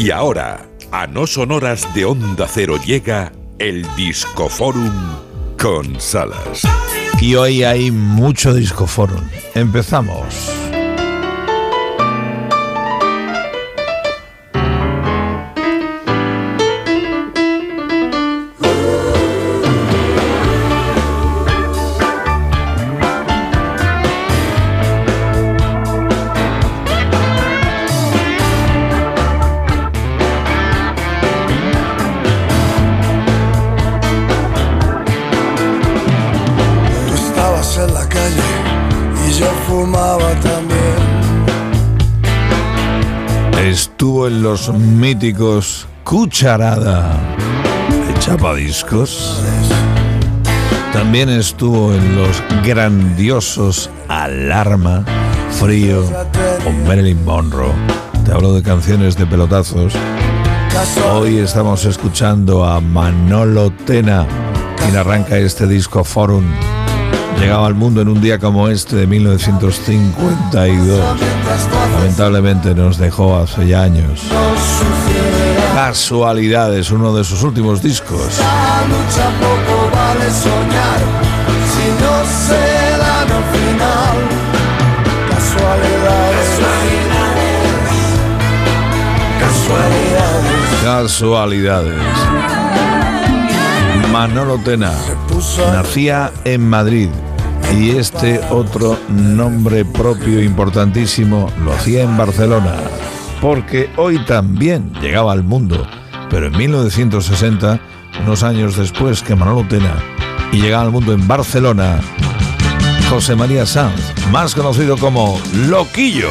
Y ahora, a no sonoras de Onda Cero llega el Discoforum con Salas. Y hoy hay mucho Discoforum. Empezamos. Los míticos Cucharada de Chapadiscos. También estuvo en los grandiosos Alarma, Frío o Marilyn Monroe. Te hablo de canciones de pelotazos. Hoy estamos escuchando a Manolo Tena, quien arranca este disco Forum llegaba al mundo en un día como este de 1952. Lamentablemente nos dejó hace ya años. Casualidades, uno de sus últimos discos. Casualidades. Manolo Tena nacía en Madrid y este otro nombre propio importantísimo lo hacía en Barcelona, porque hoy también llegaba al mundo, pero en 1960, unos años después que Manolo Tena, y llegaba al mundo en Barcelona, José María Sanz, más conocido como Loquillo.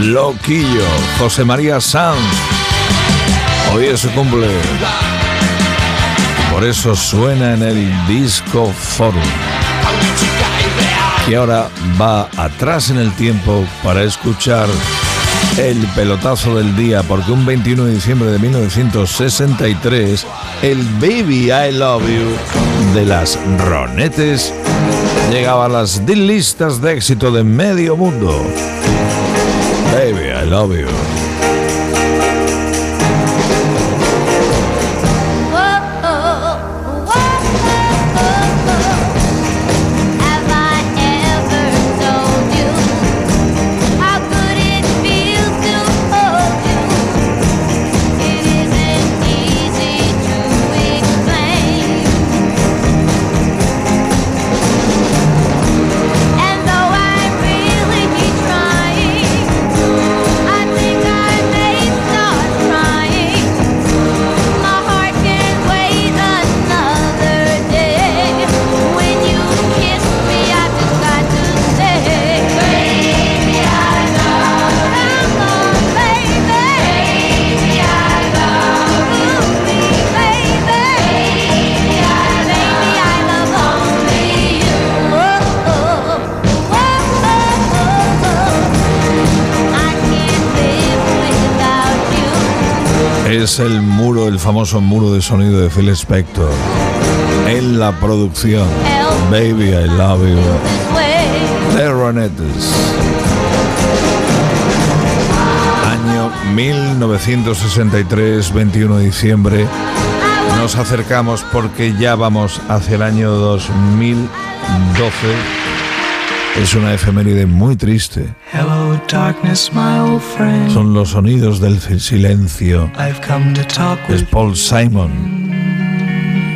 Loquillo, José María Sanz. Hoy es su cumple. Por eso suena en el disco Forum. Y ahora va atrás en el tiempo para escuchar el pelotazo del día, porque un 21 de diciembre de 1963, el Baby I Love You de las Ronettes llegaba a las listas de éxito de medio mundo. Baby, I love you. Es el muro, el famoso muro de sonido de Phil Spector. En la producción, Baby I Love You, The Ronettes. Año 1963, 21 de diciembre. Nos acercamos porque ya vamos hacia el año 2012 Es una efeméride muy triste. Son los sonidos del silencio. Es Paul Simon.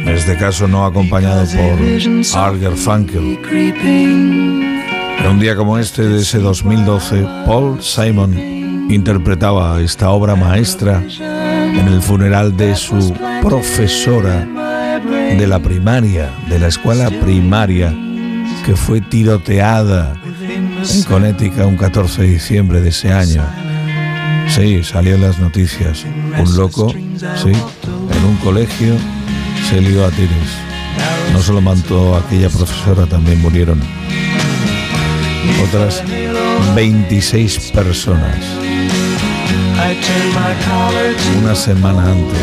En este caso no acompañado por Arger Funkel. En un día como este de ese 2012, Paul Simon interpretaba esta obra maestra en el funeral de su profesora de la primaria, de la escuela primaria, que fue tiroteada en Connecticut un 14 de diciembre de ese año. Sí, salió en las noticias. Un loco, sí, en un colegio se lió a tiros. No solo mató a aquella profesora, también murieron otras 26 personas. Una semana antes.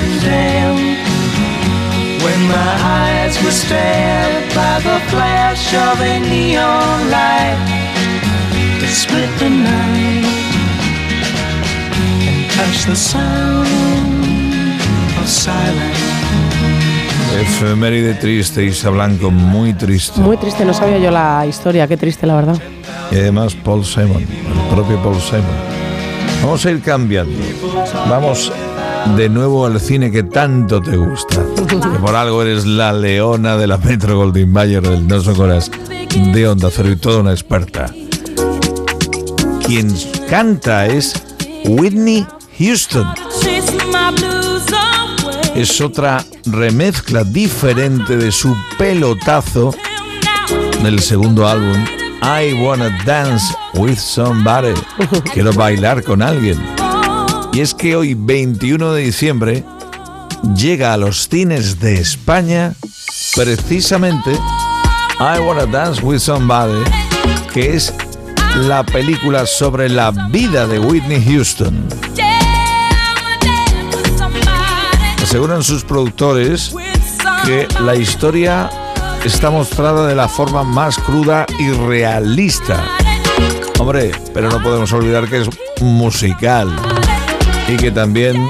By the flash of a neon light that split the night and touched the sound of silence. Efeméride triste, Isa Blanco, muy triste. Muy triste, no sabía yo la historia, qué triste la verdad. Y además Paul Simon, el propio Paul Simon. Vamos a ir cambiando. Vamos de nuevo al cine que tanto te gusta. Que por algo eres la leona de la Metro Goldwyn Mayer del No Horas de Onda Cero y toda una experta. Quien canta es Whitney Houston. Es otra remezcla diferente de su pelotazo del segundo álbum I Wanna Dance with Somebody. Quiero bailar con alguien. Y es que hoy, 21 de diciembre, llega a los cines de España precisamente I Wanna Dance with Somebody, que es la película sobre la vida de Whitney Houston. Aseguran sus productores que la historia está mostrada de la forma más cruda y realista. Hombre, pero no podemos olvidar que es musical y que también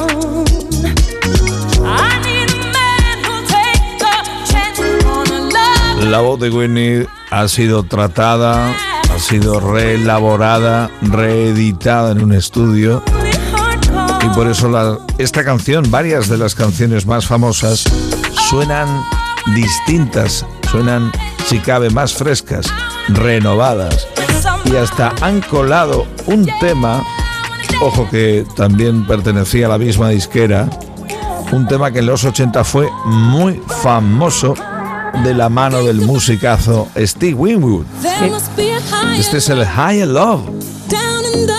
La voz de Whitney ha sido tratada, ha sido reelaborada, reeditada en un estudio. Y por eso esta canción, varias de las canciones más famosas, suenan distintas, suenan, si cabe, más frescas, renovadas. Y hasta han colado un tema Ojo que también pertenecía a la misma disquera. Un tema que en los 80 fue muy famoso de la mano del musicazo Steve Winwood. Este es el High Love,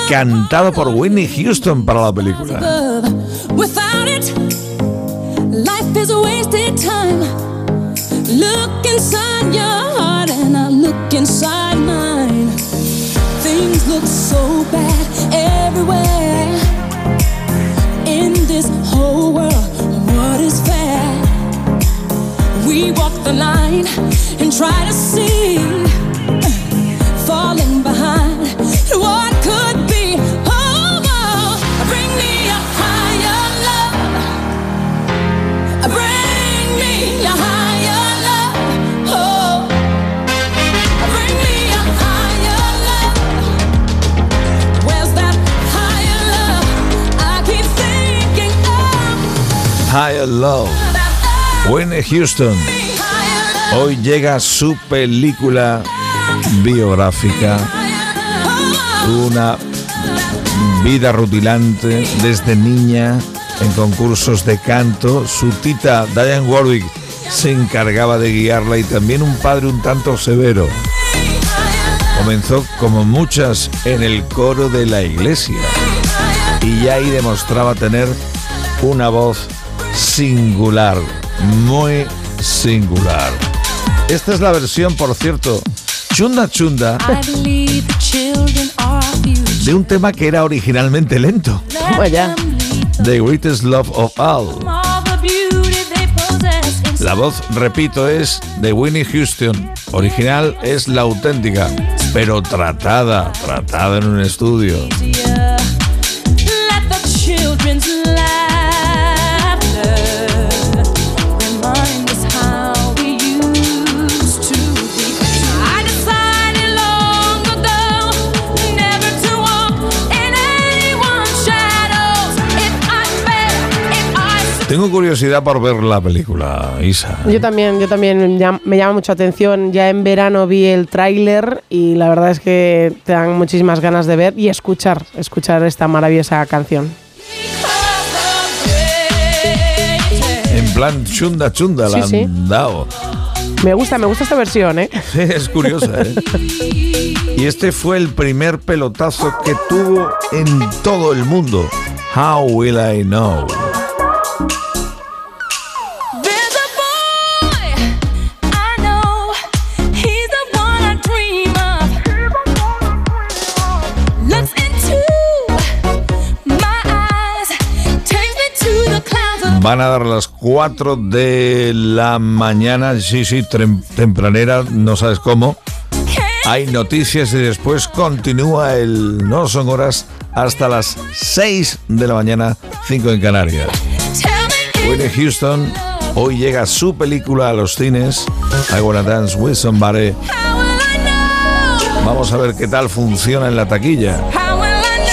cantado por Whitney Houston para la película. Look inside your heart and I look inside mine. Things look so bad everywhere the line and try to see, falling behind. What could be? Oh, oh bring me a higher love. Bring me a higher. Love. Oh, Where's that higher Love. Whitney Houston. Hoy llega su película biográfica. Una vida rutilante desde niña en concursos de canto. Su tita Diane Warwick se encargaba de guiarla y también un padre un tanto severo. Comenzó como muchas en el coro de la iglesia y ya ahí demostraba tener una voz singular, muy singular. Esta es la versión, por cierto, chunda chunda, de un tema que era originalmente lento. Vaya. The Greatest Love of All. La voz, repito, es de Winnie Houston. Original es la auténtica, pero tratada, tratada en un estudio. Tengo curiosidad por ver la película, Isa. Yo también, yo también me llama mucha atención. Ya en verano vi el tráiler y la verdad es que te dan muchísimas ganas de ver y escuchar, escuchar esta maravillosa canción. En plan chunda chunda la han dado. Me gusta, me gusta esta versión, ¿eh? es curiosa, ¿eh? Y este fue el primer pelotazo que tuvo en todo el mundo. How will I know? Van a dar las 4 de la mañana, sí, sí, tempranera, no sabes cómo. Hay noticias y después continúa el No son horas hasta las 6 de la mañana, 5 en Canarias. Whitney Houston hoy llega su película a los cines, I Wanna Dance With Somebody. Vamos a ver qué tal funciona en la taquilla.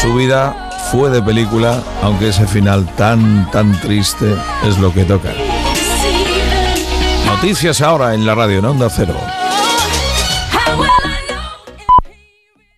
Su vida fue de película, aunque ese final tan, tan triste es lo que toca. Noticias ahora en la radio, en Onda Cero.